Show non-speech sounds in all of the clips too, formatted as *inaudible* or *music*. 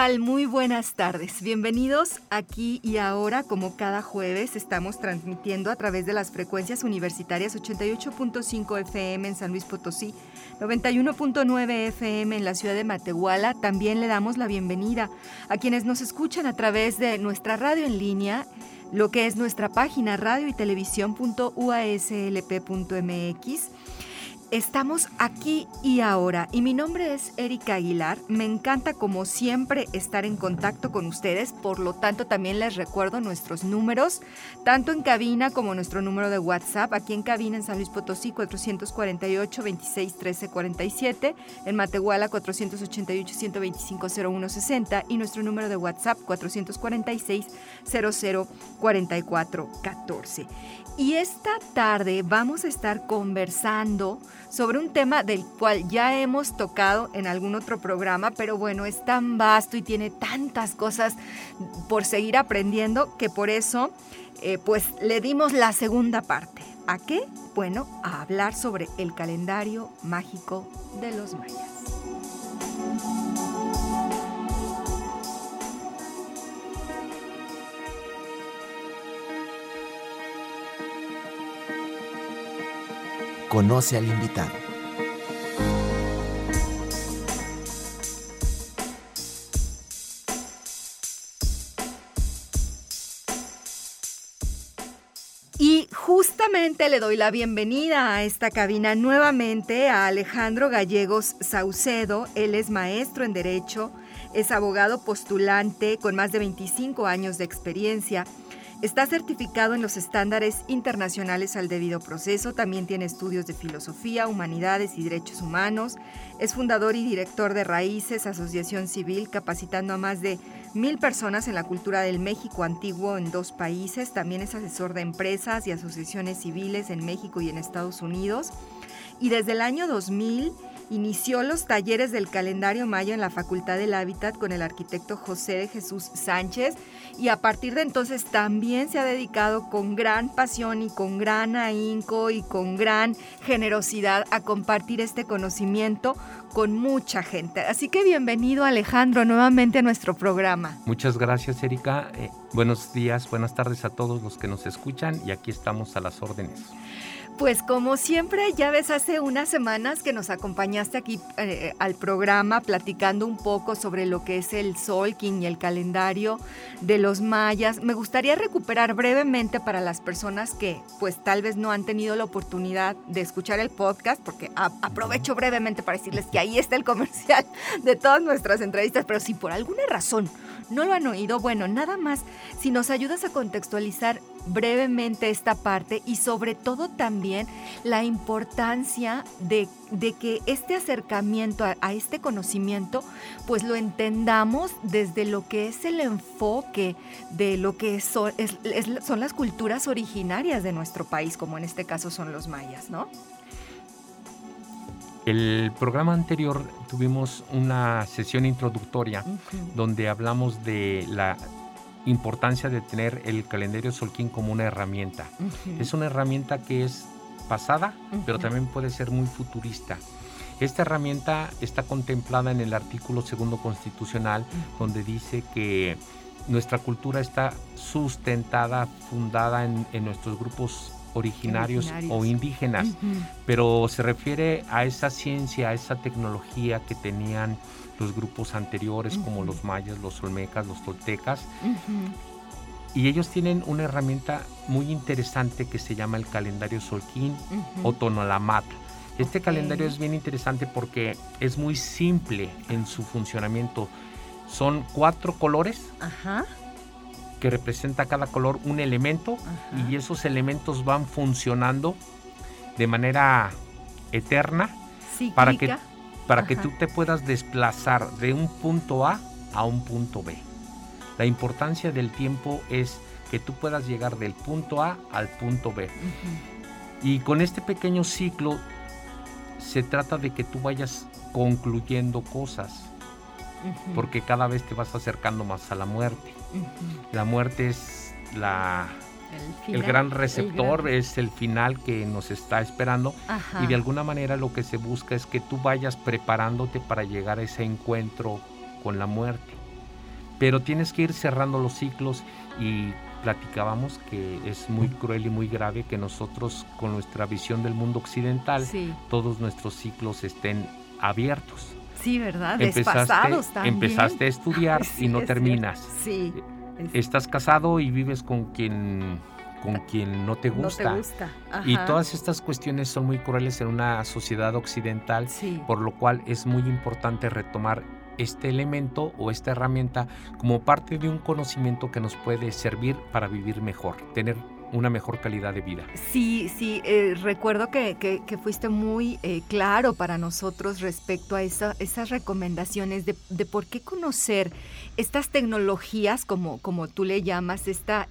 Tal? Muy buenas tardes. Bienvenidos aquí y ahora, como cada jueves, estamos transmitiendo a través de las frecuencias universitarias 88.5 FM en San Luis Potosí, 91.9 FM en la ciudad de Matehuala. También le damos la bienvenida a quienes nos escuchan a través de nuestra radio en línea lo que es nuestra página radio y televisión.uaslp.mx Estamos aquí y ahora y mi nombre es Erika Aguilar. Me encanta como siempre estar en contacto con ustedes, por lo tanto también les recuerdo nuestros números, tanto en cabina como nuestro número de WhatsApp, aquí en cabina en San Luis Potosí 448 26 13 47, en Matehuala 488 125 01 60 y nuestro número de WhatsApp 446 00 44 14. Y esta tarde vamos a estar conversando sobre un tema del cual ya hemos tocado en algún otro programa, pero bueno, es tan vasto y tiene tantas cosas por seguir aprendiendo que por eso eh, pues le dimos la segunda parte. ¿A qué? Bueno, a hablar sobre el calendario mágico de los mayas. Conoce al invitado. Y justamente le doy la bienvenida a esta cabina nuevamente a Alejandro Gallegos Saucedo. Él es maestro en Derecho, es abogado postulante con más de 25 años de experiencia Está certificado en los estándares internacionales al debido proceso, también tiene estudios de filosofía, humanidades y derechos humanos, es fundador y director de Raíces, Asociación Civil, capacitando a más de mil personas en la cultura del México antiguo en dos países, también es asesor de empresas y asociaciones civiles en México y en Estados Unidos, y desde el año 2000 inició los talleres del calendario maya en la Facultad del Hábitat con el arquitecto José de Jesús Sánchez y a partir de entonces también se ha dedicado con gran pasión y con gran ahínco y con gran generosidad a compartir este conocimiento con mucha gente. Así que bienvenido Alejandro nuevamente a nuestro programa. Muchas gracias Erika. Eh, buenos días, buenas tardes a todos los que nos escuchan y aquí estamos a las órdenes. Pues como siempre, ya ves, hace unas semanas que nos acompañaste aquí eh, al programa platicando un poco sobre lo que es el Solking y el calendario de los mayas. Me gustaría recuperar brevemente para las personas que pues tal vez no han tenido la oportunidad de escuchar el podcast, porque aprovecho brevemente para decirles que ahí está el comercial de todas nuestras entrevistas, pero si por alguna razón no lo han oído, bueno, nada más, si nos ayudas a contextualizar brevemente esta parte y sobre todo también la importancia de, que este acercamiento a, este conocimiento pues lo entendamos desde lo que es el enfoque de lo que son, son las culturas originarias de nuestro país, como en este caso son los mayas, ¿no? El programa anterior tuvimos una sesión introductoria donde hablamos de la importancia de tener el calendario Solquín como una herramienta. Es una herramienta que es pasada, pero también puede ser muy futurista. Esta herramienta está contemplada en el artículo segundo constitucional, donde dice que nuestra cultura está sustentada, fundada en, nuestros grupos originarios, o indígenas, pero se refiere a esa ciencia, a esa tecnología que tenían los grupos anteriores como los mayas, los olmecas, los toltecas. Y ellos tienen una herramienta muy interesante que se llama el calendario Solquín o Tonolamat. Este calendario es bien interesante porque es muy simple en su funcionamiento. Son cuatro colores que representa cada color un elemento y esos elementos van funcionando de manera eterna para que, para que tú te puedas desplazar de un punto A a un punto B. La importancia del tiempo es que tú puedas llegar del punto A al punto B. Y con este pequeño ciclo se trata de que tú vayas concluyendo cosas, porque cada vez te vas acercando más a la muerte. La muerte es la el, gran receptor es el final que nos está esperando y de alguna manera lo que se busca es que tú vayas preparándote para llegar a ese encuentro con la muerte. Pero tienes que ir cerrando los ciclos y platicábamos que es muy cruel y muy grave que nosotros con nuestra visión del mundo occidental todos nuestros ciclos estén abiertos. Sí, ¿verdad? Empezaste, también. Empezaste a estudiar *laughs* y no terminas. Sí. Estás casado y vives con quien con quien no te gusta. No te gusta. Y todas estas cuestiones son muy crueles en una sociedad occidental, por lo cual es muy importante retomar este elemento o esta herramienta como parte de un conocimiento que nos puede servir para vivir mejor, tener una mejor calidad de vida. Sí, sí, eh, recuerdo que, que, fuiste muy eh, claro para nosotros respecto a esa, esas recomendaciones de, por qué conocer estas tecnologías, como, como tú le llamas, este,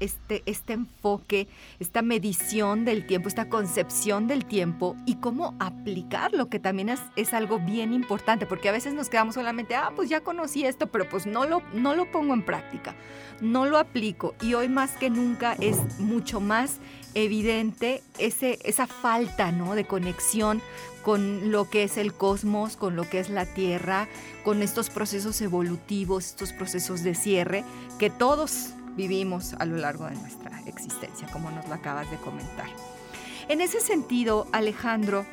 este enfoque, esta medición del tiempo, esta concepción del tiempo y cómo aplicarlo, que también es, es algo bien importante, porque a veces nos quedamos solamente, ah, pues ya conocí esto, pero pues no lo, no lo pongo en práctica, no lo aplico y hoy más que nunca es mucho más más evidente ese, esa falta ¿no? de conexión con lo que es el cosmos, con lo que es la Tierra, con estos procesos evolutivos, estos procesos de cierre que todos vivimos a lo largo de nuestra existencia, como nos lo acabas de comentar. En ese sentido, Alejandro,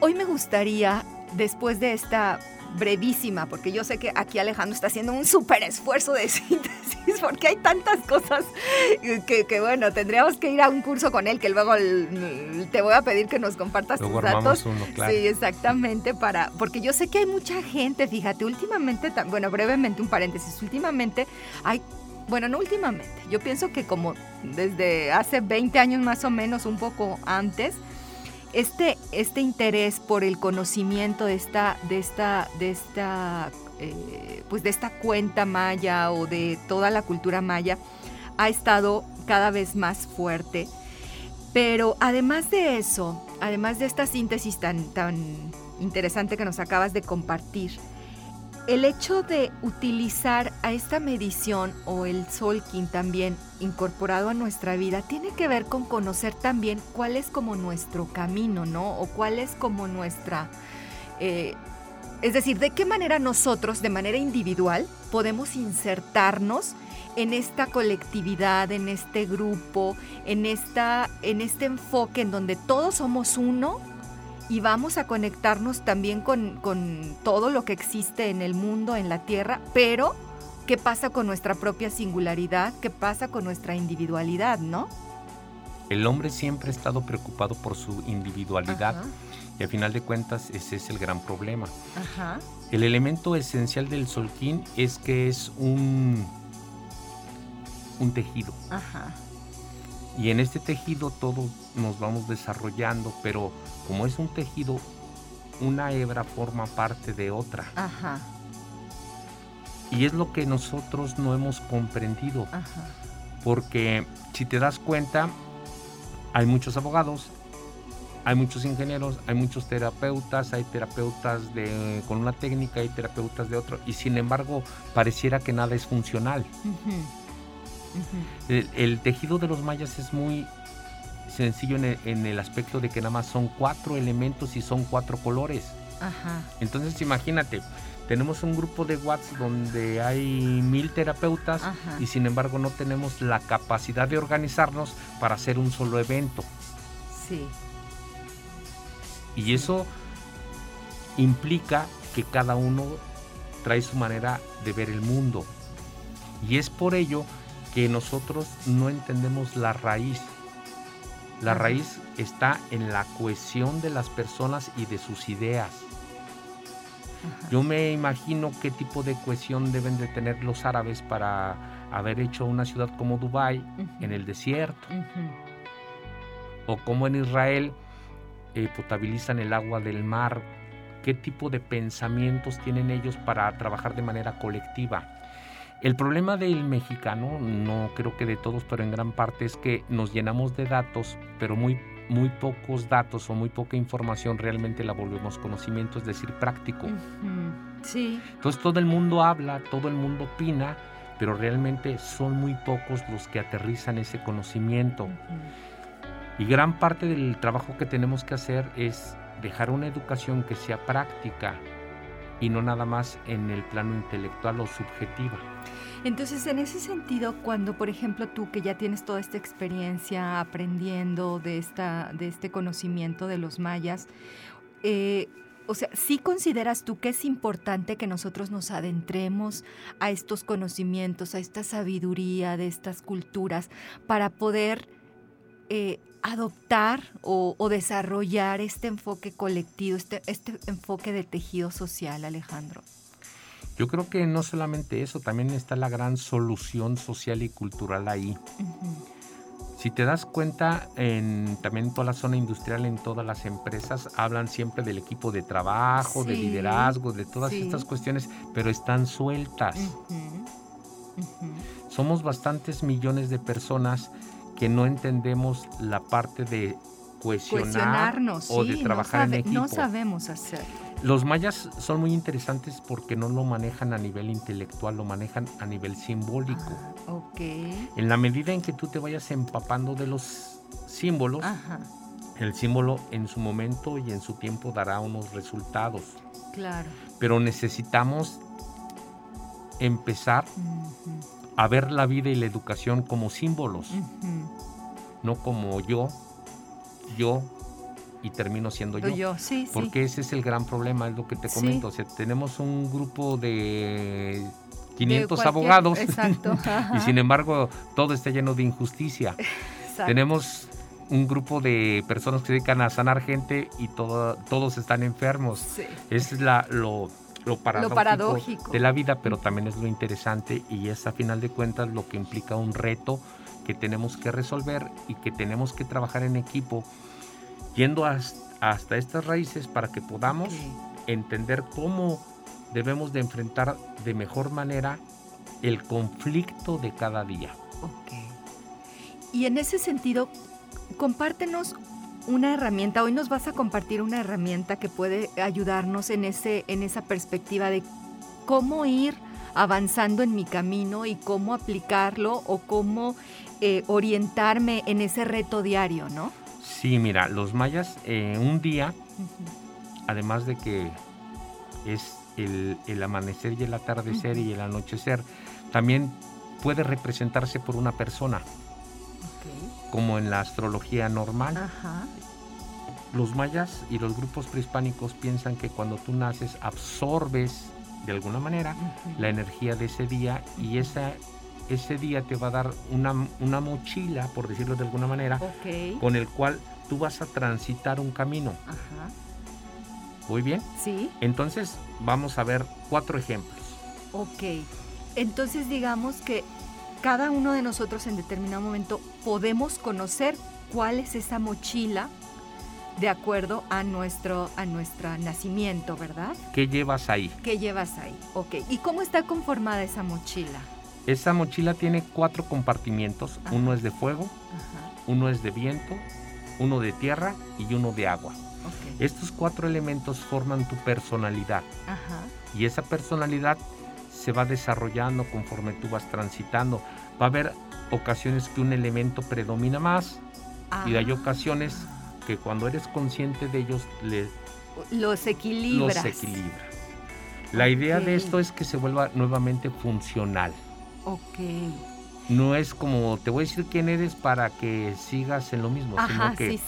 hoy me gustaría, después de esta brevísima, porque yo sé que aquí Alejandro está haciendo un súper esfuerzo de *laughs* síntesis, porque hay tantas cosas que, bueno, tendríamos que ir a un curso con él, que luego te voy a pedir que nos compartas tus datos. Uno, claro. Sí, exactamente, para, porque yo sé que hay mucha gente, fíjate, últimamente, bueno, brevemente un paréntesis, últimamente hay bueno, no últimamente, yo pienso que como desde hace 20 años más o menos, un poco antes, este, este interés por el conocimiento de esta, de esta, de esta, eh, pues de esta cuenta maya o de toda la cultura maya ha estado cada vez más fuerte. Pero además de eso, además de esta síntesis tan, tan interesante que nos acabas de compartir, el hecho de utilizar a esta medición o el Solkin también incorporado a nuestra vida tiene que ver con conocer también cuál es como nuestro camino, ¿no? O cuál es como nuestra... Eh, es decir, de qué manera nosotros, de manera individual, podemos insertarnos en esta colectividad, en este grupo, en, esta, en este enfoque en donde todos somos uno y vamos a conectarnos también con, todo lo que existe en el mundo, en la Tierra, pero ¿qué pasa con nuestra propia singularidad? ¿Qué pasa con nuestra individualidad, no? El hombre siempre ha estado preocupado por su individualidad y a final de cuentas ese es el gran problema. El elemento esencial del solquín es que es un, un tejido. Y en este tejido todos nos vamos desarrollando, pero como es un tejido, una hebra forma parte de otra. Ajá. Y es lo que nosotros no hemos comprendido. Ajá. Porque si te das cuenta, hay muchos abogados, hay muchos ingenieros, hay muchos terapeutas, hay terapeutas de, con una técnica, hay terapeutas de otro, y sin embargo pareciera que nada es funcional. El, tejido de los mayas es muy sencillo en el, aspecto de que nada más son cuatro elementos y son cuatro colores. Entonces imagínate, tenemos un grupo de Watts donde hay mil terapeutas y sin embargo no tenemos la capacidad de organizarnos para hacer un solo evento. Sí. Y eso implica que cada uno trae su manera de ver el mundo. Y es por ello que nosotros no entendemos la raíz. La raíz está en la cohesión de las personas y de sus ideas. Yo me imagino qué tipo de cohesión deben de tener los árabes para haber hecho una ciudad como Dubái en el desierto. O como en Israel eh, potabilizan el agua del mar. ¿Qué tipo de pensamientos tienen ellos para trabajar de manera colectiva? El problema del mexicano, no creo que de todos, pero en gran parte es que nos llenamos de datos, pero muy, muy pocos datos o muy poca información realmente la volvemos conocimiento, es decir, práctico. Sí. Entonces todo el mundo habla, todo el mundo opina, pero realmente son muy pocos los que aterrizan ese conocimiento. Y gran parte del trabajo que tenemos que hacer es dejar una educación que sea práctica y no nada más en el plano intelectual o subjetiva. Entonces, en ese sentido, cuando, por ejemplo, tú que ya tienes toda esta experiencia aprendiendo de, esta, de este conocimiento de los mayas, eh, o sea, ¿sí consideras tú que es importante que nosotros nos adentremos a estos conocimientos, a esta sabiduría de estas culturas, para poder eh, adoptar o, desarrollar este enfoque colectivo, este, este enfoque de tejido social, Alejandro? Yo creo que no solamente eso, también está la gran solución social y cultural ahí. Si te das cuenta, en, también en toda la zona industrial, en todas las empresas, hablan siempre del equipo de trabajo, de liderazgo, de todas estas cuestiones, pero están sueltas. Somos bastantes millones de personas que no entendemos la parte de cohesionar o de trabajar en equipo. No sabemos hacerlo. Los mayas son muy interesantes porque no lo manejan a nivel intelectual, lo manejan a nivel simbólico. Ah, ok. En la medida en que tú te vayas empapando de los símbolos, el símbolo en su momento y en su tiempo dará unos resultados. Claro. Pero necesitamos empezar a ver la vida y la educación como símbolos, no como yo, yo y termino siendo yo. Sí, porque ese es el gran problema, es lo que te comento. O sea, tenemos un grupo de 500 abogados *laughs* y sin embargo todo está lleno de injusticia. Tenemos un grupo de personas que se dedican a sanar gente y todo, todos están enfermos. Es la, lo, lo, paradójico de la vida, pero también es lo interesante y es a final de cuentas lo que implica un reto que tenemos que resolver y que tenemos que trabajar en equipo yendo hasta, estas raíces para que podamos entender cómo debemos de enfrentar de mejor manera el conflicto de cada día. Ok. Y en ese sentido, compártenos una herramienta, hoy nos vas a compartir una herramienta que puede ayudarnos en, ese, en esa perspectiva de cómo ir avanzando en mi camino y cómo aplicarlo o cómo eh, orientarme en ese reto diario, ¿no? Sí, mira, los mayas eh, un día, además de que es el, amanecer y el atardecer y el anochecer, también puede representarse por una persona, como en la astrología normal. Los mayas y los grupos prehispánicos piensan que cuando tú naces absorbes de alguna manera la energía de ese día y esa ese día te va a dar una, una mochila, por decirlo de alguna manera, con el cual tú vas a transitar un camino. Ajá. ¿Muy bien? Sí. Entonces, vamos a ver cuatro ejemplos. Ok. Entonces, digamos que cada uno de nosotros en determinado momento podemos conocer cuál es esa mochila de acuerdo a nuestro, a nuestro nacimiento, ¿verdad? ¿Qué llevas ahí? ¿Qué llevas ahí? Ok. ¿Y cómo está conformada esa mochila? Esa mochila tiene cuatro compartimientos. Uno es de fuego, uno es de viento, uno de tierra y uno de agua. Estos cuatro elementos forman tu personalidad. Y esa personalidad se va desarrollando conforme tú vas transitando. Va a haber ocasiones que un elemento predomina más y hay ah. ocasiones que cuando eres consciente de ellos los equilibras. Los equilibras. La idea de esto es que se vuelva nuevamente funcional. Ok no es como te voy a decir quién eres para que sigas en lo mismo, sino que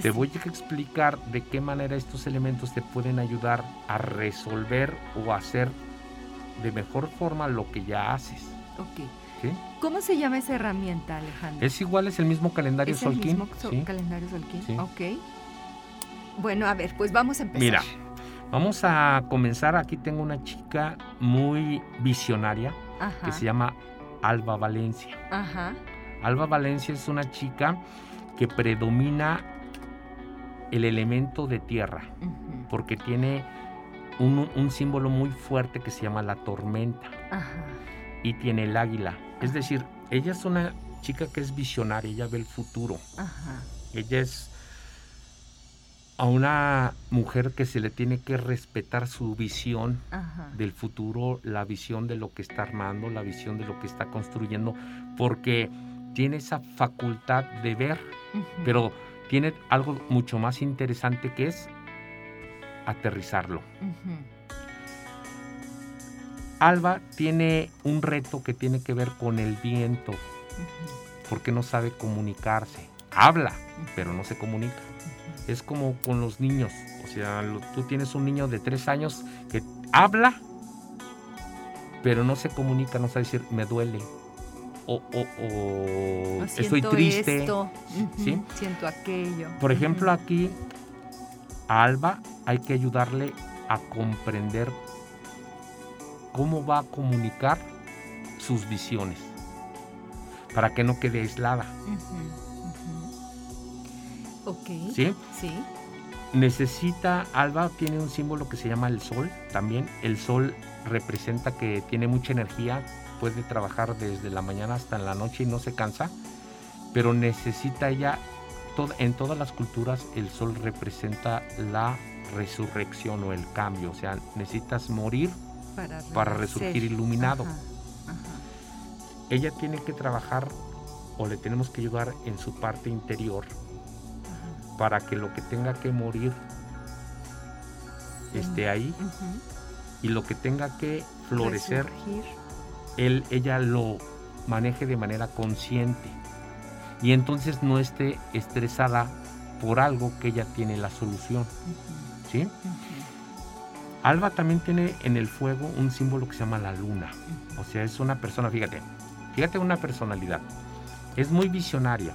te voy a explicar de qué manera estos elementos te pueden ayudar a resolver o hacer de mejor forma lo que ya haces. Ok. ¿Cómo se llama esa herramienta, Alejandro? Es igual, es el mismo calendario ¿Es El mismo calendario Solquín? Ok. Bueno, a ver, pues vamos a empezar. Mira, Vamos a comenzar. Aquí tengo una chica muy visionaria que se llama Alba Valencia. Ajá. Alba Valencia es una chica que predomina el elemento de tierra, porque tiene un, símbolo muy fuerte que se llama la tormenta. Y tiene el águila. Es decir, ella es una chica que es visionaria, ella ve el futuro. Ella es a una mujer que se le tiene que respetar su visión del futuro, la visión de lo que está armando, la visión de lo que está construyendo, porque tiene esa facultad de ver, pero tiene algo mucho más interesante que es aterrizarlo. Alba tiene un reto que tiene que ver con el viento, porque no sabe comunicarse. Habla, pero no se comunica. Es como con los niños. O sea, tú tienes un niño de tres años que habla, pero no se comunica, no sabe decir me duele. O, estoy triste. Siento aquello. Por ejemplo, aquí Alba hay que ayudarle a comprender cómo va a comunicar sus visiones para que no quede aislada. Ok. ¿Sí? Sí. Necesita, Alba tiene un símbolo que se llama el sol también. El sol representa que tiene mucha energía, puede trabajar desde la mañana hasta la noche y no se cansa, pero necesita ella, en todas las culturas el sol representa la resurrección o el cambio, o sea, necesitas morir para, resurgir iluminado. Ella tiene que trabajar o le tenemos que ayudar en su parte interior para que lo que tenga que morir esté ahí y lo que tenga que florecer, él, ella lo maneje de manera consciente y entonces no esté estresada por algo que ella tiene la solución. ¿Sí? Alba también tiene en el fuego un símbolo que se llama la luna. O sea, es una persona, fíjate, fíjate una personalidad. Es muy visionaria,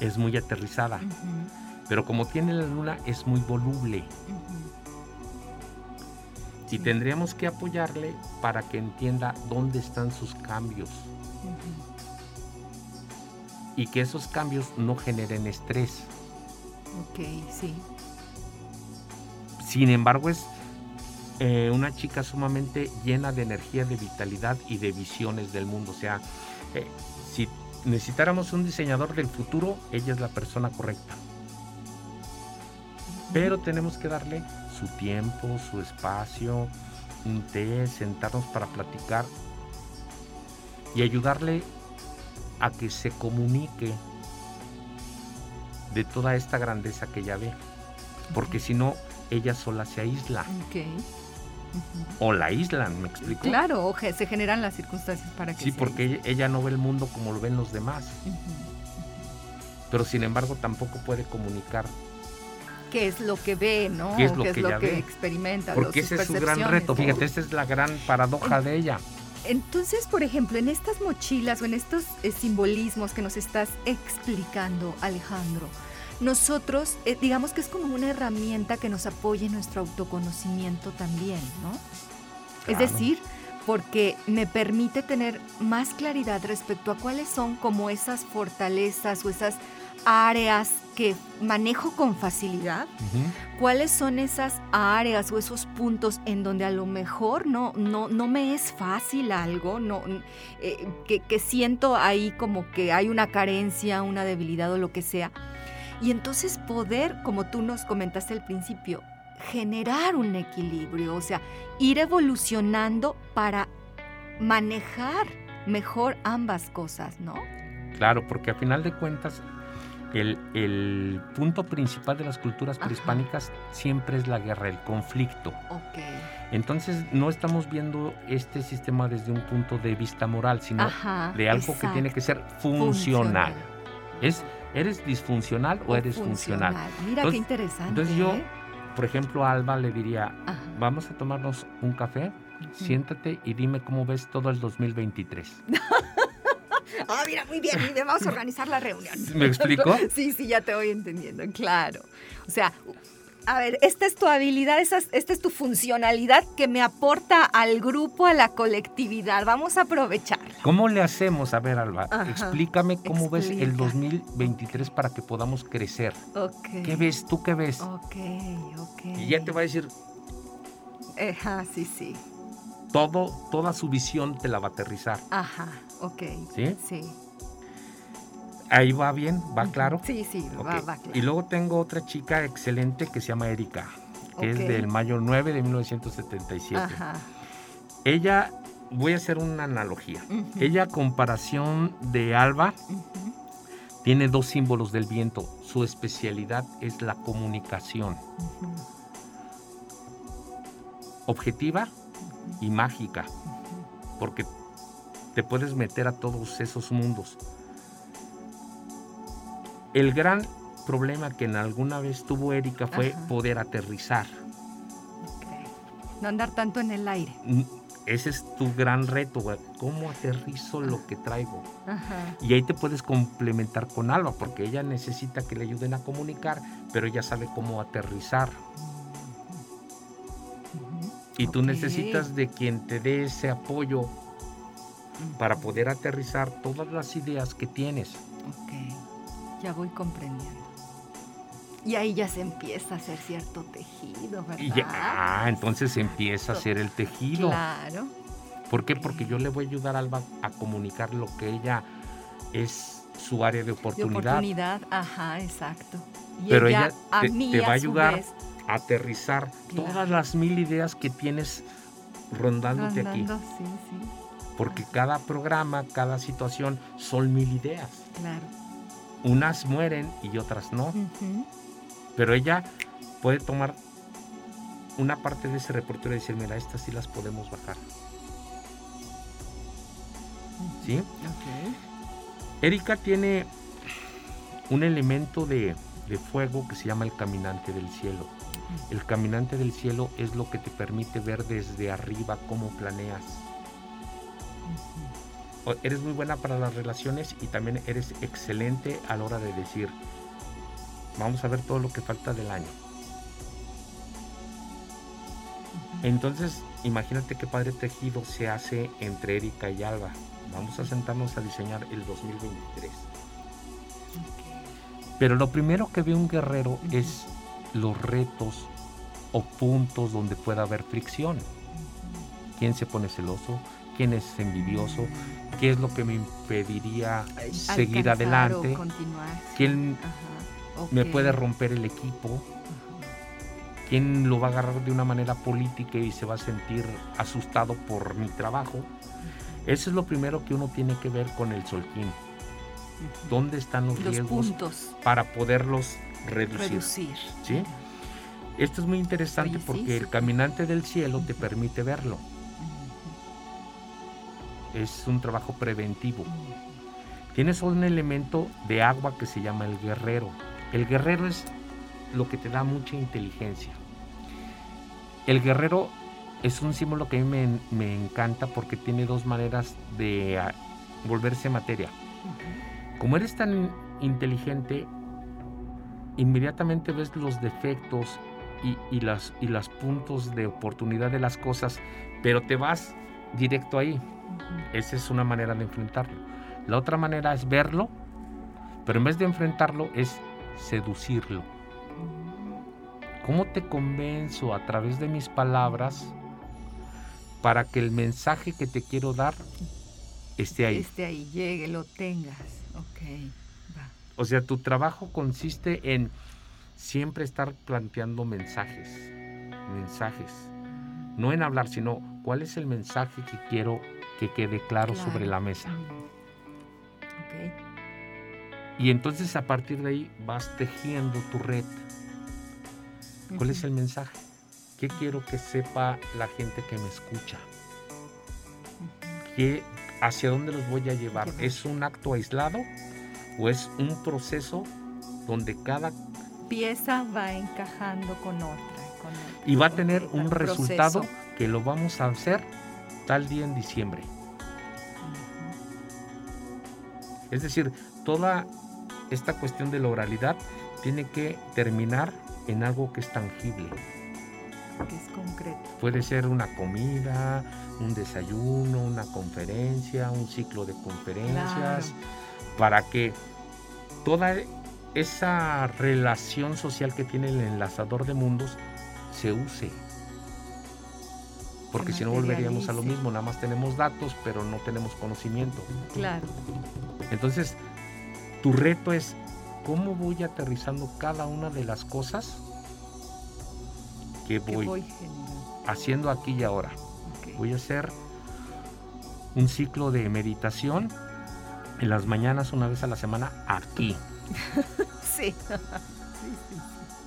es muy aterrizada, pero como tiene la luna es muy voluble. Y tendríamos que apoyarle para que entienda dónde están sus cambios. Y que esos cambios no generen estrés. Ok, sí. Sin embargo, es eh, una chica sumamente llena de energía, de vitalidad y de visiones del mundo. O sea, eh, si necesitáramos un diseñador del futuro, ella es la persona correcta. Pero tenemos que darle su tiempo, su espacio, un té, sentarnos para platicar y ayudarle a que se comunique de toda esta grandeza que ella ve. Porque si no, ella sola se aísla o la aíslan, ¿me explico? Claro, se generan las circunstancias para que Sí, porque ella, no ve el mundo como lo ven los demás. Pero sin embargo tampoco puede comunicar qué es lo que ve, ¿no? ¿Qué es lo, que, experimenta? Porque ese es su gran reto, fíjate, esa es la gran paradoja de ella. Entonces, por ejemplo, en estas mochilas o en estos eh, simbolismos que nos estás explicando, Alejandro, nosotros, eh, digamos que es como una herramienta que nos apoye en nuestro autoconocimiento también, ¿no? Es decir, porque me permite tener más claridad respecto a cuáles son como esas fortalezas o esas áreas que manejo con facilidad, cuáles son esas áreas o esos puntos en donde a lo mejor no, no, no me es fácil algo, no, eh, que, que siento ahí como que hay una carencia, una debilidad o lo que sea y entonces poder, como tú nos comentaste al principio, generar un equilibrio, o sea, ir evolucionando para manejar mejor ambas cosas, ¿no? Claro, porque a final de cuentas el, punto principal de las culturas prehispánicas siempre es la guerra, el conflicto. Entonces no estamos viendo este sistema desde un punto de vista moral, sino de algo que tiene que ser funcional. Es ¿Eres disfuncional o, eres funcional? Mira qué interesante. Entonces yo, ¿eh? por ejemplo, a Alba le diría, vamos a tomarnos un café, siéntate y dime cómo ves todo el 2023. *laughs* Ah, mira, muy bien, vamos a organizar la reunión. ¿Me explico? *laughs* sí, sí, ya te voy entendiendo, claro. O sea, A ver, esta es tu habilidad, esta es tu funcionalidad que me aporta al grupo, a la colectividad. Vamos a aprovecharla. ¿Cómo le hacemos? A ver, Alba, explícame cómo ves el 2023 para que podamos crecer. Ok. ¿Qué ves? ¿Tú qué ves? Ok, ok. Y ya te va a decir... Ajá, sí, sí. Todo, toda su visión te la va a aterrizar. Ajá, ok. ¿Sí? Sí. Ahí va bien, va claro. Sí, sí, va, claro. Y luego tengo otra chica excelente que se llama Erika, que es del mayo 9 de 1977. Ajá. Ella, voy a hacer una analogía. Ella, comparación de Alba, tiene dos símbolos del viento. Su especialidad es la comunicación. Objetiva y mágica. Porque te puedes meter a todos esos mundos el gran problema que en alguna vez tuvo Erika fue poder aterrizar. No andar tanto en el aire. Mm, ese es tu gran reto, ¿Cómo aterrizo lo que traigo? Y ahí te puedes complementar con Alba, porque ella necesita que le ayuden a comunicar, pero ella sabe cómo aterrizar. Y tú necesitas de quien te dé ese apoyo para poder aterrizar todas las ideas que tienes. Okay ya voy comprendiendo. Y ahí ya se empieza a hacer cierto tejido, ¿verdad? Y ah, entonces empieza a hacer el tejido. Claro. ¿Por qué? Porque yo le voy a ayudar a Alba a comunicar lo que ella es su área de oportunidad. De oportunidad, ajá, exacto. Pero ella, te, va a ayudar a aterrizar todas las mil ideas que tienes rondándote Rondando, aquí. Sí, sí. Porque cada programa, cada situación son mil ideas. Claro unas mueren y otras no. Pero ella puede tomar una parte de ese reporte y decir, mira, estas sí las podemos bajar. ¿Sí? Erika tiene un elemento de, de, fuego que se llama el caminante del cielo. El caminante del cielo es lo que te permite ver desde arriba cómo planeas eres muy buena para las relaciones y también eres excelente a la hora de decir, vamos a ver todo lo que falta del año. Entonces, imagínate qué padre tejido se hace entre Erika y Alba. Vamos a sentarnos a diseñar el 2023. Pero lo primero que ve un guerrero es los retos o puntos donde pueda haber fricción. ¿Quién se pone celoso? ¿Quién es envidioso? Qué es lo que me impediría seguir adelante, quién me puede romper el equipo, quién lo va a agarrar de una manera política y se va a sentir asustado por mi trabajo. Eso es lo primero que uno tiene que ver con el solquín. ¿Dónde están los, riesgos para poderlos reducir? ¿Sí? Esto es muy interesante porque el caminante del cielo te permite verlo es un trabajo preventivo. Tienes un elemento de agua que se llama el guerrero. El guerrero es lo que te da mucha inteligencia. El guerrero es un símbolo que a mí me, encanta porque tiene dos maneras de ah, volverse materia. Como eres tan inteligente, inmediatamente ves los defectos y, las, y los puntos de oportunidad de las cosas, pero te vas directo ahí. Esa es una manera de enfrentarlo. La otra manera es verlo, pero en vez de enfrentarlo es seducirlo. ¿Cómo te convenzo a través de mis palabras para que el mensaje que te quiero dar esté ahí? Esté ahí, llegue, lo tengas. Ok, va. O sea, tu trabajo consiste en siempre estar planteando mensajes, mensajes. No en hablar, sino cuál es el mensaje que quiero que quede claro, sobre la mesa. Y entonces a partir de ahí vas tejiendo tu red. ¿Cuál es el mensaje? ¿Qué quiero que sepa la gente que me escucha? ¿Qué, ¿Hacia dónde los voy a llevar? ¿Es un acto aislado o es un proceso donde cada pieza va encajando con otra? y va a tener un resultado que lo vamos a hacer tal día en diciembre. Es decir, toda esta cuestión de la oralidad tiene que terminar en algo que es tangible. Que es concreto. Puede ser una comida, un desayuno, una conferencia, un ciclo de conferencias, para que toda esa relación social que tiene el enlazador de mundos se use. Porque si no volveríamos a lo mismo, nada más tenemos datos, pero no tenemos conocimiento. Claro. Entonces, tu reto es cómo voy aterrizando cada una de las cosas que voy, haciendo aquí y ahora. Voy a hacer un ciclo de meditación en las mañanas una vez a la semana aquí. *laughs* *laughs* sí.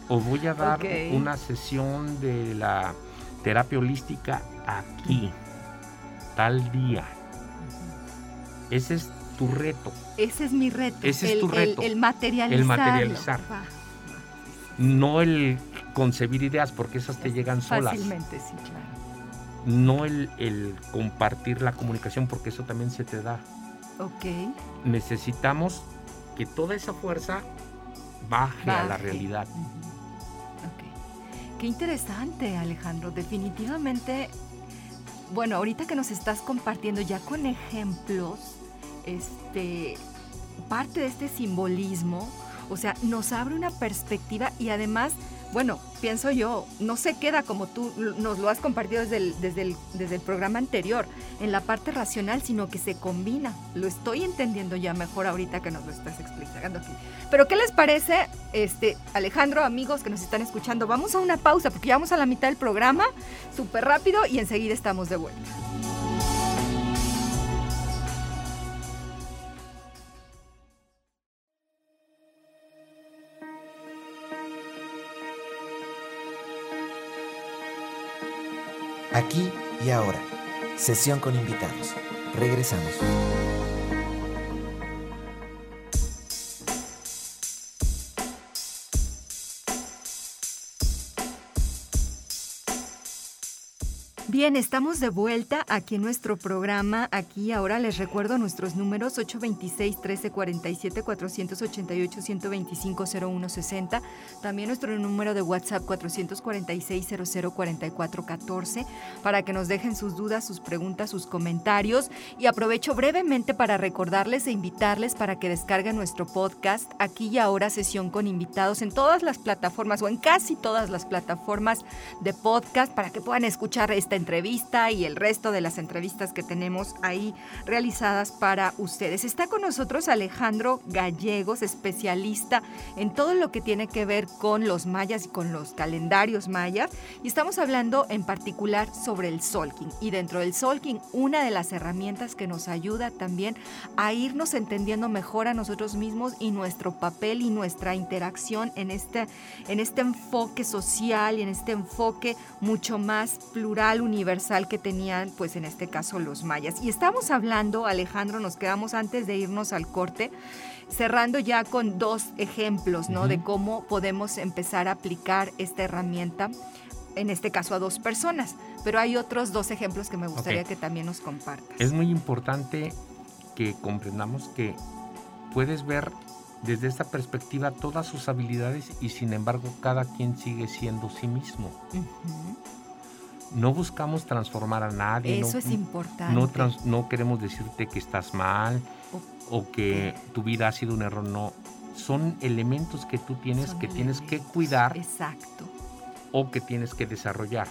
O voy a dar una sesión de la terapia holística aquí, tal día. Ese es tu reto. Ese es mi reto. Ese es tu reto. El, materializar. El materializar. No el concebir ideas, porque esas te llegan solas. Fácilmente, sí, claro. No el, el compartir la comunicación, porque eso también se te da. Ok. Necesitamos que toda esa fuerza baje, a la realidad. Qué interesante, Alejandro. Definitivamente, bueno, ahorita que nos estás compartiendo ya con ejemplos, este, parte de este simbolismo, o sea, nos abre una perspectiva y además bueno, pienso yo, no se queda como tú nos lo has compartido desde el, desde el, desde el programa anterior, en la parte racional, sino que se combina. Lo estoy entendiendo ya mejor ahorita que nos lo estás explicando aquí. Pero ¿qué les parece, este, Alejandro, amigos que nos están escuchando? Vamos a una pausa porque ya vamos a la mitad del programa, súper rápido y enseguida estamos de vuelta. Aquí y ahora. Sesión con invitados. Regresamos. Bien, estamos de vuelta aquí en nuestro programa. Aquí ahora les recuerdo nuestros números 826-1347, 488-125-0160. También nuestro número de WhatsApp 446-004414 para que nos dejen sus dudas, sus preguntas, sus comentarios. Y aprovecho brevemente para recordarles e invitarles para que descarguen nuestro podcast aquí y ahora sesión con invitados en todas las plataformas o en casi todas las plataformas de podcast para que puedan escuchar esta entrevista entrevista y el resto de las entrevistas que tenemos ahí realizadas para ustedes. Está con nosotros Alejandro Gallegos, especialista en todo lo que tiene que ver con los mayas y con los calendarios mayas. Y estamos hablando en particular sobre el Solking. Y dentro del Solking, una de las herramientas que nos ayuda también a irnos entendiendo mejor a nosotros mismos y nuestro papel y nuestra interacción en este, en este enfoque social y en este enfoque mucho más plural, universal universal que tenían, pues en este caso los mayas. Y estamos hablando, Alejandro, nos quedamos antes de irnos al corte, cerrando ya con dos ejemplos, ¿no? De cómo podemos empezar a aplicar esta herramienta, en este caso a dos personas. Pero hay otros dos ejemplos que me gustaría que también nos compartas. Es muy importante que comprendamos que puedes ver desde esta perspectiva todas sus habilidades y sin embargo cada quien sigue siendo sí mismo no buscamos transformar a nadie. Eso es importante. No, queremos decirte que estás mal o, que tu vida ha sido un error. No. Son elementos que tú tienes que tienes que cuidar. Exacto. O que tienes que desarrollar.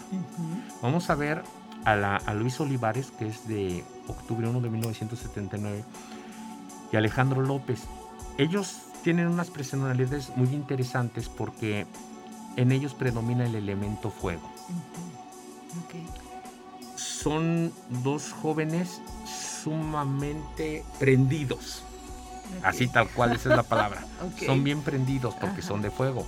Vamos a ver a, a Luis Olivares, que es de octubre 1 de 1979, y Alejandro López. Ellos tienen unas personalidades muy interesantes porque en ellos predomina el elemento fuego. Son dos jóvenes sumamente prendidos. Así tal cual, esa es la palabra. *laughs* Son bien prendidos porque son de fuego.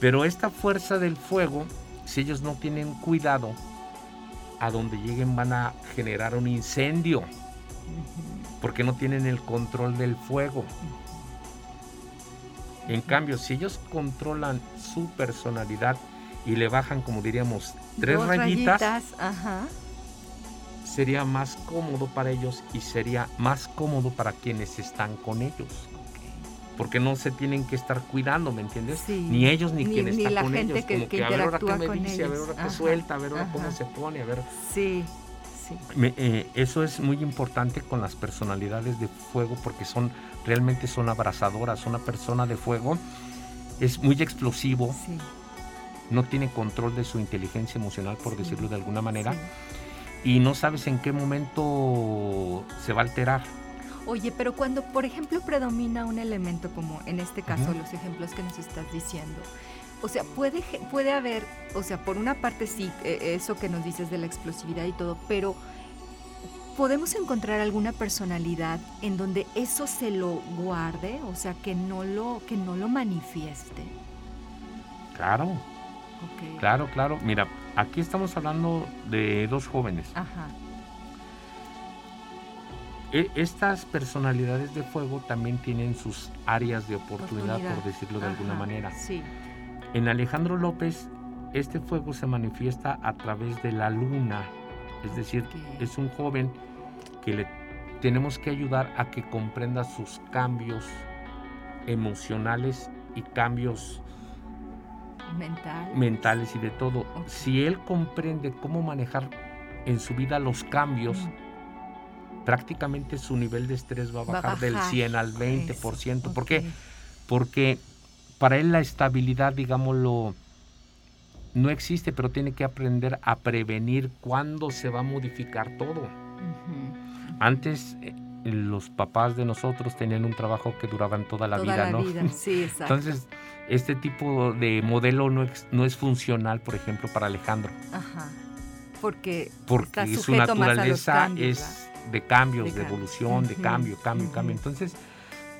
Pero esta fuerza del fuego, si ellos no tienen cuidado, a donde lleguen van a generar un incendio. Porque no tienen el control del fuego. En cambio, si ellos controlan su personalidad y le bajan, como diríamos, tres rayitas, sería más cómodo para ellos y sería más cómodo para quienes están con ellos. porque no se tienen que estar cuidando, ¿me entiendes? Sí. Ni ellos ni, Ni- quien ni está la con gente ellos. que- como que que, a ver ahora qué me dice, a ver ellos. ahora qué suelta, a ver ahora cómo se pone, a ver. Sí, sí. Me- eh, eso es muy importante con las personalidades de fuego porque son realmente son abrazadoras. Una persona de fuego es muy explosivo, sí, no tiene control de su inteligencia emocional, por Sí. decirlo de alguna manera, sí. y no sabes en qué momento se va a alterar. Oye, pero cuando, por ejemplo, predomina un elemento como en este caso los ejemplos que nos estás diciendo, o sea, puede, puede haber, o sea, por una parte sí, eh, eso que nos dices de la explosividad y todo, pero podemos encontrar alguna personalidad en donde eso se lo guarde, o sea, que no lo, que no lo manifieste. Claro, Claro, claro. Mira, aquí estamos hablando de dos jóvenes. Ajá. E- Estas personalidades de fuego también tienen sus áreas de oportunidad, Oportunidad. por decirlo de alguna manera. Sí. En Alejandro López, este fuego se manifiesta a través de la luna. Es decir, es un joven que le tenemos que ayudar a que comprenda sus cambios emocionales y cambios Mental. mentales y de todo. Si él comprende cómo manejar en su vida los cambios, Mm. prácticamente su nivel de estrés va a Va a bajar, del bajar. 100 al 20%. Eso, ¿Por qué? ok. Porque para él la estabilidad, digámoslo, no existe, pero tiene que aprender a prevenir cuándo se va a modificar todo. Antes eh, los papás de nosotros tenían un trabajo que duraban toda la Toda vida, la ¿no? vida, sí, *laughs* exacto. Entonces, este tipo de modelo no es, no es funcional, por ejemplo, para Alejandro, Ajá. Porque, porque está su naturaleza cambios, es de cambios, De evolución, de cambio, cambio, cambio. Entonces,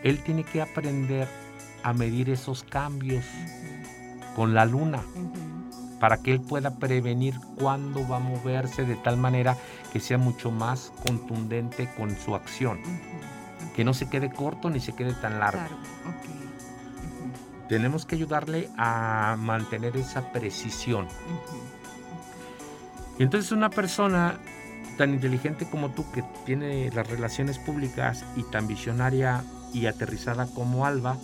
él tiene que aprender a medir esos cambios con la luna para que él pueda prevenir cuándo va a moverse de tal manera que sea mucho más contundente con su acción, que no se quede corto ni se quede tan largo. Claro, ok. Tenemos que ayudarle a mantener esa precisión. Y entonces una persona tan inteligente como tú, que tiene las relaciones públicas y tan visionaria y aterrizada como Alba,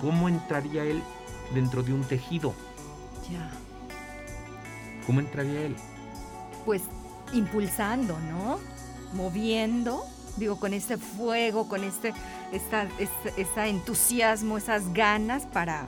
¿cómo entraría él dentro de un tejido? Ya. ¿Cómo entraría él? Pues impulsando, ¿no? Moviendo, digo, con ese fuego, con este, esta, este, entusiasmo, esas ganas para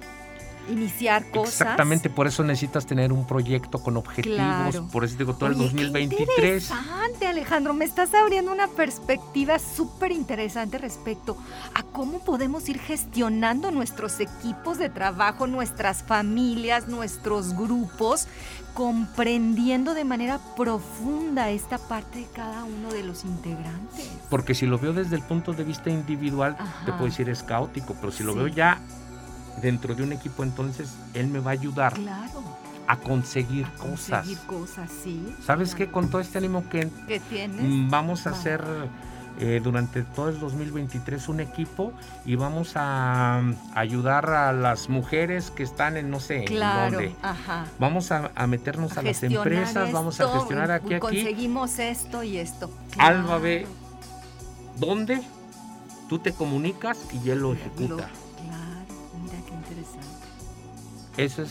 iniciar cosas. Exactamente, por eso necesitas tener un proyecto con objetivos. Claro. Por eso digo, todo el Oye, qué 2023. interesante, Alejandro. Me estás abriendo una perspectiva súper interesante respecto a cómo podemos ir gestionando nuestros equipos de trabajo, nuestras familias, nuestros grupos, comprendiendo de manera profunda esta parte de cada uno de los integrantes. Porque si lo veo desde el punto de vista individual, te puedo decir es caótico, pero si lo Sí. veo ya dentro de un equipo, entonces él me va a ayudar Claro. a conseguir cosas. Conseguir cosas, sí. ¿Sabes qué? claro. Con todo este ánimo que ¿Qué tienes? mm, vamos a Va. hacer eh, durante todo el 2023 un equipo y vamos a mm, ayudar a las mujeres que están en no sé en claro. dónde. Ajá. Vamos a, a meternos a, las empresas, vamos a gestionar aquí, aquí. Conseguimos esto y esto. Alba ve Claro, ¿Dónde? Tú te comunicas y él lo ejecuta. Claro. Esa es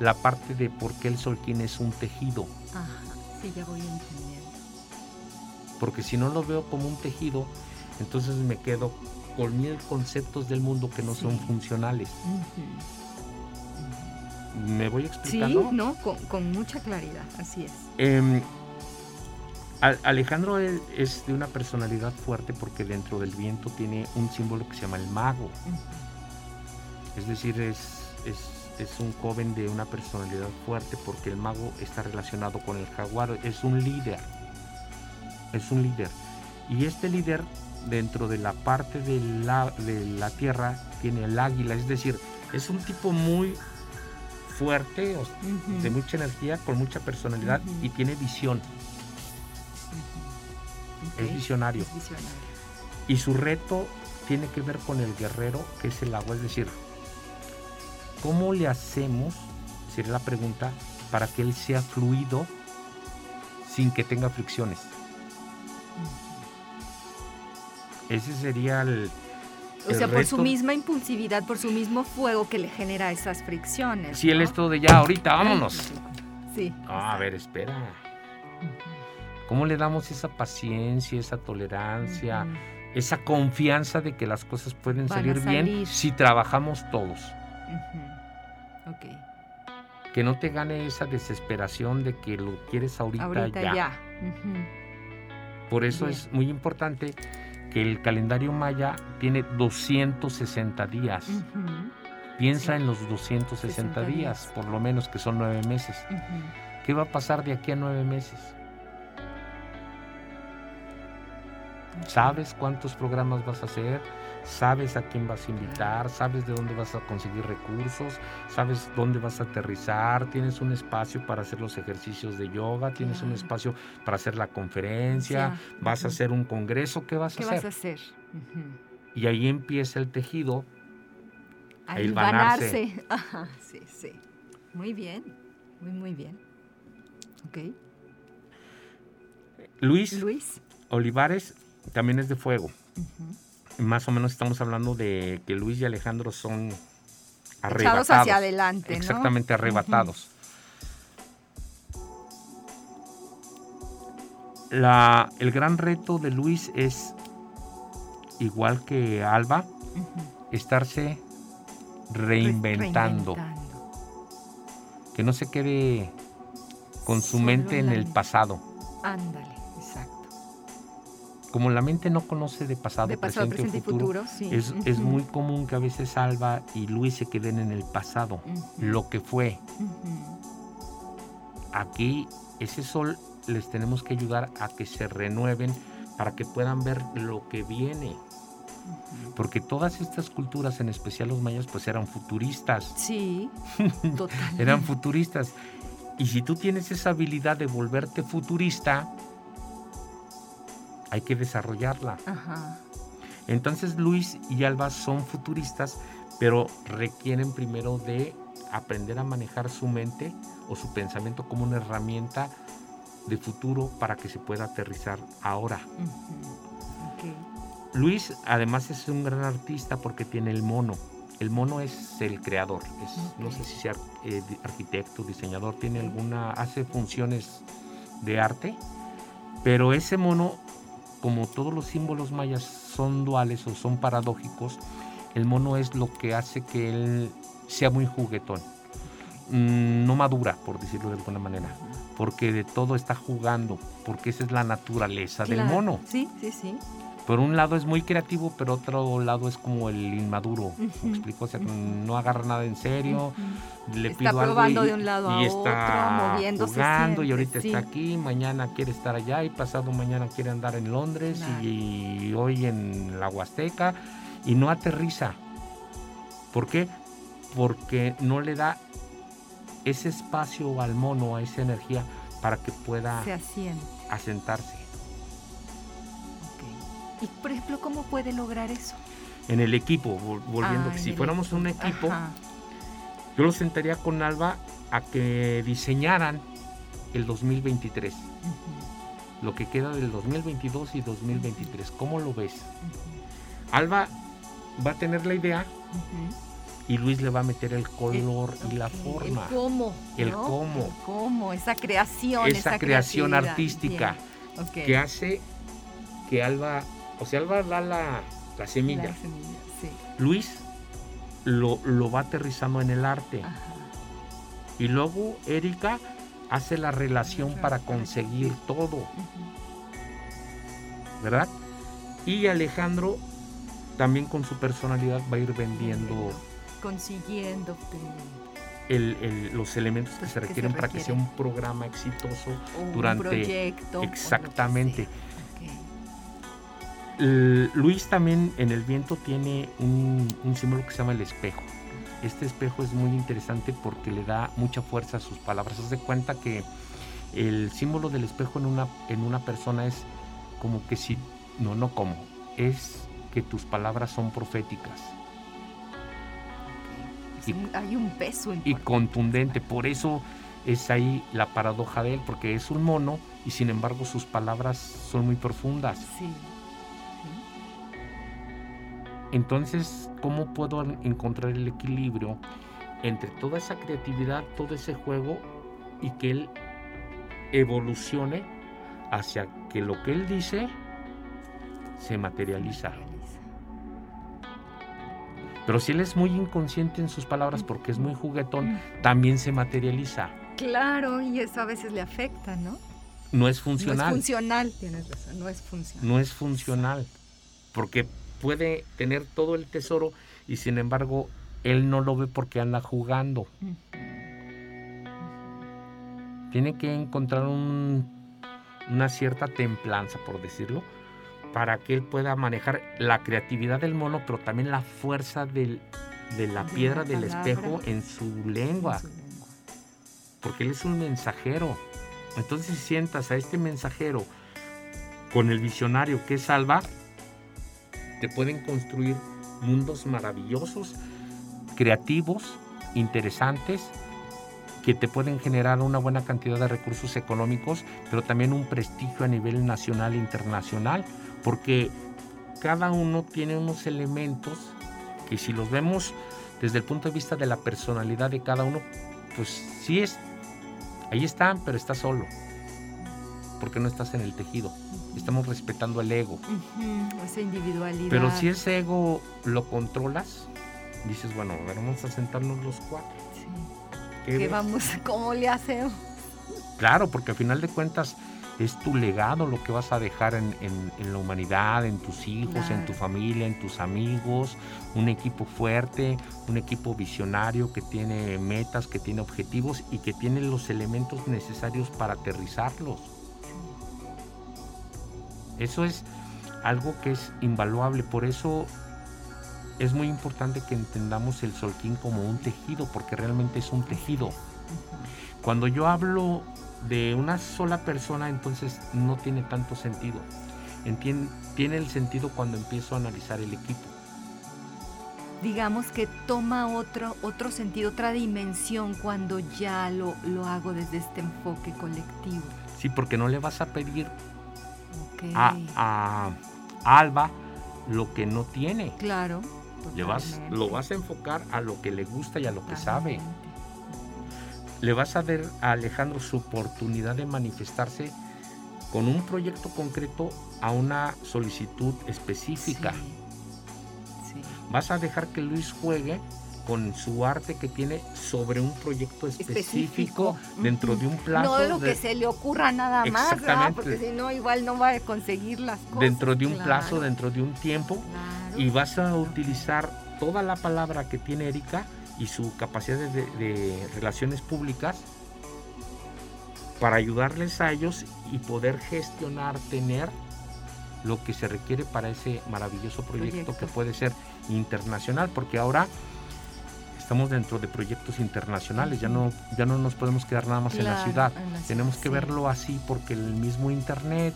la parte de por qué el Solquín es un tejido. Ajá, sí, ya voy entendiendo. Porque si no lo veo como un tejido, entonces me quedo con mil conceptos del mundo que no son Sí. funcionales. ¿Me voy Sí, explicando? no, con, con mucha claridad, así es. Em, Al- Alejandro él es de una personalidad fuerte porque dentro del viento tiene un símbolo que se llama el mago. Es decir, es, es, es un joven de una personalidad fuerte porque el mago está relacionado con el jaguar. Es un líder. Es un líder. Y este líder, dentro de la parte de la, de la tierra, tiene el águila. Es decir, es un tipo muy fuerte, Ujú. de mucha energía, con mucha personalidad y tiene visión. Visionario. es visionario. Y su reto tiene que ver con el guerrero, que es el agua. Es decir, ¿cómo le hacemos, sería la pregunta, para que él sea fluido sin que tenga fricciones? Ese sería el, O sea, por su misma impulsividad, por su mismo fuego que le genera esas fricciones. Sí, él es todo de ya, ahorita, vámonos. Sí. a ver, espera. ¿Cómo le damos esa paciencia, esa tolerancia, esa confianza de que las cosas pueden salir, bien si trabajamos todos? Que no te gane esa desesperación de que lo quieres ahorita, ahorita ya. Por eso es muy importante que el calendario maya tiene 260 días. Piensa en los 260 días, por lo menos que son nueve meses. ¿Qué va a pasar de aquí a nueve meses? ¿Sabes cuántos programas vas a hacer? ¿Sabes a quién vas a invitar? ¿Sabes de dónde vas a conseguir recursos? ¿Sabes dónde vas a aterrizar? ¿Tienes un espacio para hacer los ejercicios de yoga? ¿Tienes un espacio para hacer la conferencia? ¿Vas a hacer un congreso? ¿Qué vas a hacer? ¿Qué vas a hacer? Y ahí empieza el tejido a, a *laughs* Ajá, sí, sí. Muy bien, muy, muy bien. Ok. Luis, Luis. Olivares también es de fuego. Más o menos estamos hablando de que Luis y Alejandro son arrebatados. hacia adelante, Exactamente, arrebatados. La, el gran reto de Luis es, igual que Alba, estarse reinventando. Que no se quede con su mente en el pasado. Ándale como la mente no conoce de pasado, presente, o futuro, es, muy común que a veces Alba y Luis se queden en el pasado, lo que fue. Aquí ese sol les tenemos que ayudar a que se renueven para que puedan ver lo que viene. Porque todas estas culturas, en especial los mayas, pues eran futuristas. Sí, *laughs* totalmente. eran futuristas. Y si tú tienes esa habilidad de volverte futurista, hay que desarrollarla. Entonces Luis y Alba son futuristas, pero requieren primero de aprender a manejar su mente o su pensamiento como una herramienta de futuro para que se pueda aterrizar ahora. Luis además es un gran artista porque tiene el mono. El mono es el creador, no sé si sea eh, arquitecto, diseñador, tiene alguna, hace funciones de arte, pero ese mono como todos los símbolos mayas son duales o son paradójicos, el mono es lo que hace que él sea muy juguetón. Mm, no madura, por decirlo de alguna manera, porque de todo está jugando, porque esa es la naturaleza del mono. Sí, sí, sí por un lado es muy creativo, pero otro lado es como el inmaduro. ¿Me explico? O sea, no agarra nada en serio. Le está pido probando algo de un lado a está moviéndose jugando y ahorita está aquí, mañana quiere estar allá y pasado mañana quiere andar en Londres y, hoy en la Huasteca y no aterriza. ¿Por qué? Porque no le da ese espacio al mono, a esa energía para que pueda asentarse. ¿Y por ejemplo cómo puede lograr eso? En el equipo, volviendo, que si fuéramos un equipo, yo lo sentaría con Alba a que diseñaran el 2023. Lo que queda del 2022 y 2023. ¿Cómo lo ves? Alba va a tener la idea y Luis le va a meter el color y la forma. El cómo. El cómo. El cómo, esa creación. Esa, creación artística que hace que Alba o sea, Alba da la, semilla. Luis lo, va aterrizando en el arte. Y luego Erika hace la relación para conseguir todo. ¿Verdad? Y Alejandro también con su personalidad va a ir vendiendo. Consiguiendo. los elementos que, se requieren para que sea un programa exitoso durante un proyecto, exactamente Luis también en el viento tiene un, símbolo que se llama el espejo. Este espejo es muy interesante porque le da mucha fuerza a sus palabras. Haz de cuenta que el símbolo del espejo en una, en una persona es como que si, no, no como, es que tus palabras son proféticas. y, hay un peso y contundente. Por eso es ahí la paradoja de él, porque es un mono y sin embargo sus palabras son muy profundas. Sí. Entonces, ¿cómo puedo encontrar el equilibrio entre toda esa creatividad, todo ese juego y que él evolucione hacia que lo que él dice se materializa? Pero si él es muy inconsciente en sus palabras porque es muy juguetón, también se materializa. Claro, y eso a veces le afecta, ¿no? No es funcional. No es funcional, tienes razón, no es funcional. No es funcional, porque puede tener todo el tesoro y sin embargo él no lo ve porque anda jugando. Tiene que encontrar una cierta templanza, por decirlo, para que él pueda manejar la creatividad del mono, pero también la fuerza de la piedra del espejo en su, lengua. Porque él es un mensajero. Entonces si sientas a este mensajero con el visionario que es Alba, te pueden construir mundos maravillosos, creativos, interesantes, que te pueden generar una buena cantidad de recursos económicos, pero también un prestigio a nivel nacional e internacional porque cada uno tiene unos elementos que si los vemos desde el punto de vista de la personalidad de cada uno, pues sí es, ahí están, pero está solo, porque no estás en el tejido. Estamos respetando el ego. esa individualidad. Pero si ese ego lo controlas, dices, bueno, vamos a sentarnos los cuatro. Sí. ¿Qué, vamos? *laughs* ¿Cómo le hacemos? Claro, porque al final de cuentas es tu legado lo que vas a dejar en, la humanidad, en tus hijos, en tu familia, en tus amigos, un equipo fuerte, un equipo visionario que tiene metas, que tiene objetivos y que tiene los elementos necesarios para aterrizarlos. Eso es algo que es invaluable, por eso es muy importante que entendamos el solquín como un tejido, porque realmente es un tejido. Cuando yo hablo de una sola persona, entonces no tiene tanto sentido. tiene el sentido cuando empiezo a analizar el equipo. Digamos que toma otro, otro sentido, otra dimensión cuando ya lo, lo hago desde este enfoque colectivo. Sí, porque no le vas a pedir a, Alba lo que no tiene. Claro. Le vas, lo vas a enfocar a lo que le gusta y a lo que sabe le vas a dar a Alejandro su oportunidad de manifestarse con un proyecto concreto a una solicitud específica. Vas a dejar que Luis juegue con su arte que tiene sobre un proyecto específico, dentro de un plazo. No lo que se le ocurra nada más, porque si no, igual no va a conseguir las cosas. Dentro de un plazo, dentro de un tiempo. Y vas a utilizar toda la palabra que tiene Erika y su capacidad de, relaciones públicas para ayudarles a ellos y poder gestionar, tener lo que se requiere para ese maravilloso proyecto, que puede ser internacional, porque ahora estamos dentro de proyectos internacionales, ya no, ya no nos podemos quedar nada más en la ciudad, tenemos que verlo así porque el mismo Internet,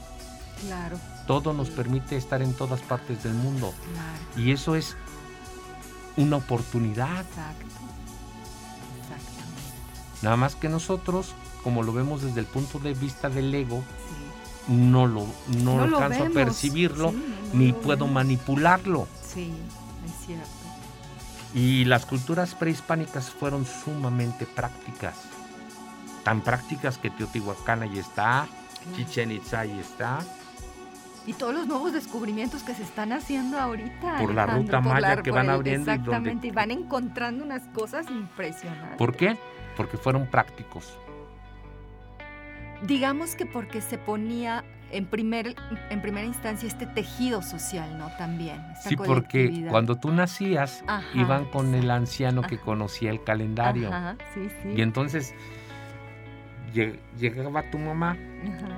claro. todo nos permite estar en todas partes del mundo. Y eso es una oportunidad. Nada más que nosotros, como lo vemos desde el punto de vista del ego, no lo no, alcanzo a percibirlo ni puedo manipularlo. Sí, es cierto. Y las culturas prehispánicas fueron sumamente prácticas. Tan prácticas que Teotihuacán ahí está, Chichen Itza ahí está, y todos los nuevos descubrimientos que se están haciendo ahorita. Por la ruta maya que van abriendo. Exactamente, y, van encontrando unas cosas impresionantes. ¿Por qué? Porque fueron prácticos. Digamos que porque se ponía en, primer, en primera instancia este tejido social, ¿no? También. sí, porque cuando tú nacías, iban con el anciano que conocía el calendario. Ajá, sí, sí. Y entonces llegaba tu mamá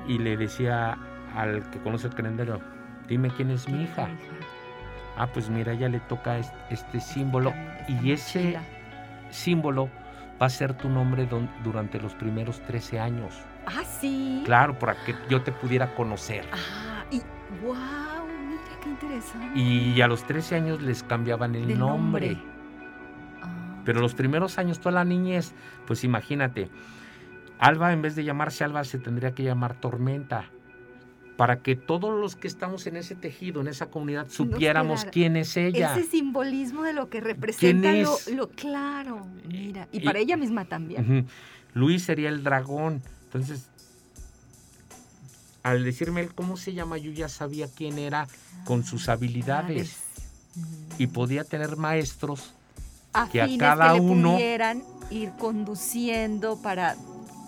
y le decía al que conoce el calendario, dime quién es mi hija. Ah, pues mira, ya le toca este símbolo y ese símbolo va a ser tu nombre durante los primeros 13 años. Ah, sí. Claro, para que yo te pudiera conocer. Ah, y wow, mira qué interesante. Y a los 13 años les cambiaban el nombre. Ah. Pero los primeros años, toda la niñez, pues imagínate, Alba en vez de llamarse Alba se tendría que llamar Tormenta para que todos los que estamos en ese tejido, en esa comunidad, supiéramos quién es ella. Ese simbolismo de lo que representa lo, lo, claro, mira, y, para ella misma también. Luis sería el dragón. Entonces, al decirme él cómo se llama, yo ya sabía quién era con sus habilidades. Y podía tener maestros que a cada uno pudieran ir conduciendo para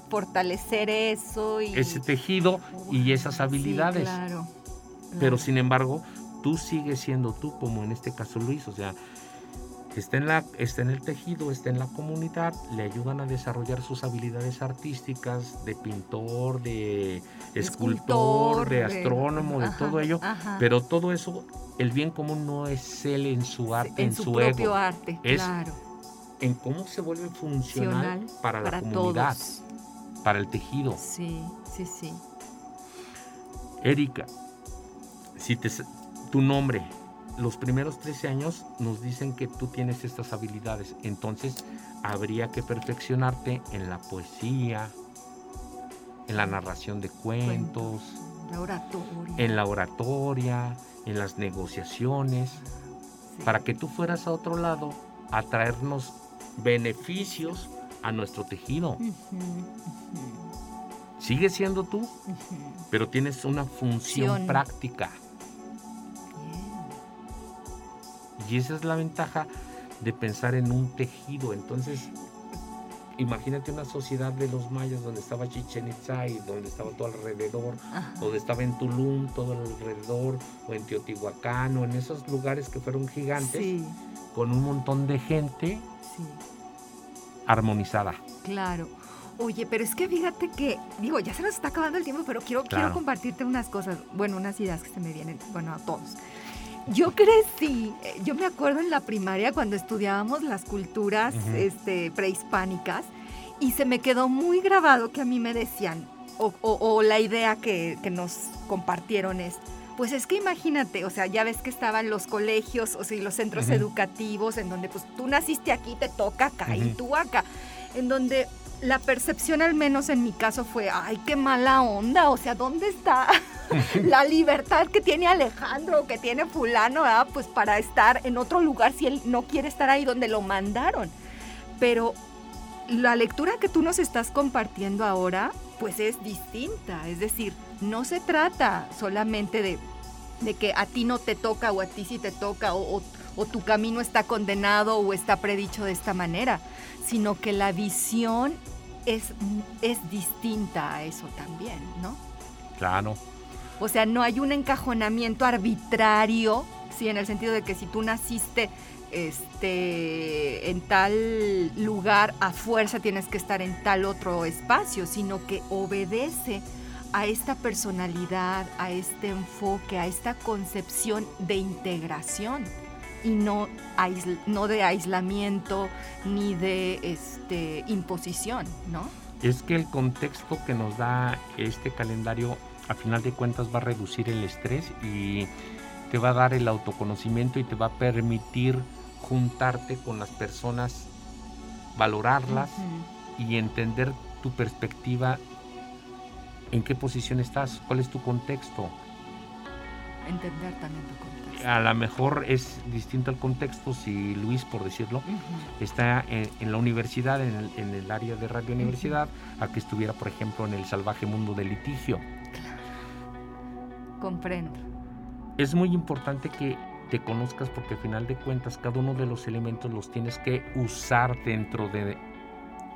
fortalecer eso y ese tejido y esas habilidades. claro, Pero sin embargo, tú sigues siendo tú, como en este caso Luis, o sea, está en, la, está en el tejido, está en la comunidad, le ayudan a desarrollar sus habilidades artísticas de pintor, de escultor, de astrónomo, de, todo ello, pero todo eso, el bien común no es él en su arte, en, su, propio arte, es claro. en cómo se vuelve funcional, para, la comunidad, para el tejido. Sí, sí, sí. Erika, si te, tu nombre, los primeros 13 años nos dicen que tú tienes estas habilidades, entonces habría que perfeccionarte en la poesía, en la narración de cuentos, en la oratoria, en las negociaciones, para que tú fueras a otro lado a traernos beneficios a nuestro tejido. Sigue siendo tú, pero tienes una función. práctica. Y esa es la ventaja de pensar en un tejido. Entonces, imagínate una sociedad de los mayas donde estaba Chichen Itza y donde estaba todo alrededor, donde estaba en Tulum todo alrededor, o en Teotihuacán, o en esos lugares que fueron gigantes, con un montón de gente armonizada. Claro. Oye, pero es que fíjate que, digo, ya se nos está acabando el tiempo, pero quiero, quiero compartirte unas cosas, bueno, unas ideas que se me vienen, bueno, a todos. Yo crecí, eh, yo me acuerdo en la primaria cuando estudiábamos las culturas este, prehispánicas y se me quedó muy grabado que a mí me decían, o, la idea que, nos compartieron es, pues es que imagínate, o sea, ya ves que estaban los colegios, o sea, los centros educativos en donde pues tú naciste aquí, te toca acá y tú acá, en donde la percepción al menos en mi caso fue, ay, qué mala onda, o sea, ¿dónde está *laughs* *laughs* la libertad que tiene Alejandro, que tiene fulano, pues para estar en otro lugar si él no quiere estar ahí donde lo mandaron? Pero la lectura que tú nos estás compartiendo ahora, pues es distinta, es decir, no se trata solamente de, de que a ti no te toca o a ti sí te toca o, o tu camino está condenado o está predicho de esta manera, sino que la visión es, es distinta a eso también, ¿no? Claro. O sea, no hay un encajonamiento arbitrario, sí, en el sentido de que si tú naciste este, en tal lugar, a fuerza tienes que estar en tal otro espacio, sino que obedece a esta personalidad, a este enfoque, a esta concepción de integración y no, no de aislamiento ni de este, imposición, ¿no? Es que el contexto que nos da este calendario a final de cuentas va a reducir el estrés y te va a dar el autoconocimiento y te va a permitir juntarte con las personas, valorarlas y entender tu perspectiva, en qué posición estás, cuál es tu contexto. Entender también tu contexto a lo mejor es distinto el contexto si Luis, por decirlo, está en, la universidad, en el, área de radio universidad, a que estuviera, por ejemplo, en el salvaje mundo del litigio. Comprendo. Es muy importante que te conozcas porque al final de cuentas cada uno de los elementos los tienes que usar dentro de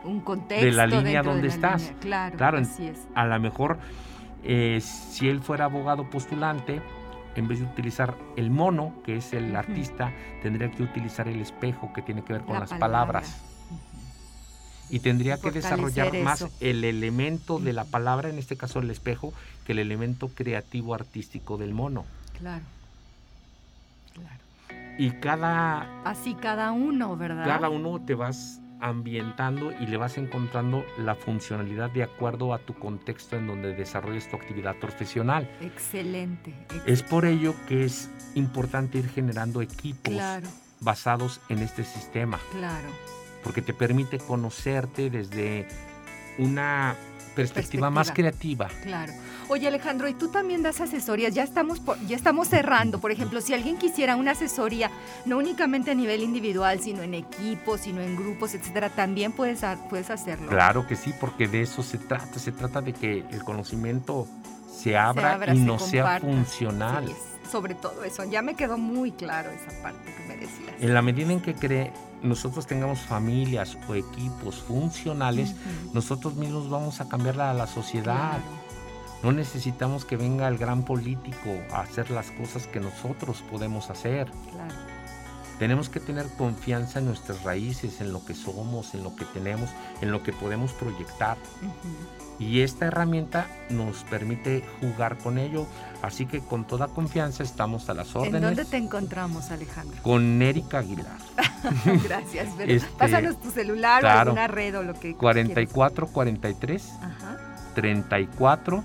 un contexto de la línea donde estás. Claro, claro, así es. A lo mejor eh, si él fuera abogado postulante, en vez de utilizar el mono, que es el artista, tendría que utilizar el espejo, que tiene que ver con las palabras. Y tendría que desarrollar más el elemento de la palabra, en este caso el espejo, que el elemento creativo artístico del mono. Claro. Claro. Y cada... Así cada uno, ¿verdad? Cada uno te vas ambientando y le vas encontrando la funcionalidad de acuerdo a tu contexto en donde desarrolles tu actividad profesional. Excelente. Es por ello que es importante ir generando equipos basados en este sistema. Claro. Porque te permite conocerte desde una perspectiva, más creativa. Claro. Oye Alejandro, ¿y tú también das asesorías? Ya estamos, ya estamos cerrando. Por ejemplo, si alguien quisiera una asesoría, no únicamente a nivel individual, sino en equipos, sino en grupos, etcétera, también puedes, puedes hacerlo. Claro que sí, porque de eso se trata. Se trata de que el conocimiento se abra, y no sea funcional. Sobre todo eso. Ya me quedó muy claro esa parte que me decías. En la medida en que cree, nosotros tengamos familias o equipos funcionales, nosotros mismos vamos a cambiar a la sociedad. No necesitamos que venga el gran político a hacer las cosas que nosotros podemos hacer. Tenemos que tener confianza en nuestras raíces, en lo que somos, en lo que tenemos, en lo que podemos proyectar. Y esta herramienta nos permite jugar con ello. Así que con toda confianza estamos a las órdenes. ¿En dónde te encontramos, Alejandro? Con Erika Aguilar. *laughs* Gracias. Este, pásanos tu celular o alguna red o lo que 44 43 34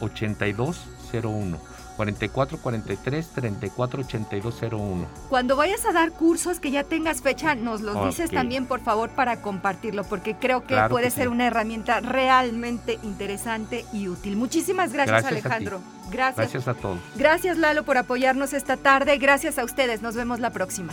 8201. 44 43 34 8201. Cuando vayas a dar cursos que ya tengas fecha, nos los dices también, por favor, para compartirlo, porque creo que puede ser una herramienta realmente interesante y útil. Muchísimas gracias, Alejandro. Gracias. Gracias a todos. Gracias, Lalo, por apoyarnos esta tarde. Gracias a ustedes. Nos vemos la próxima.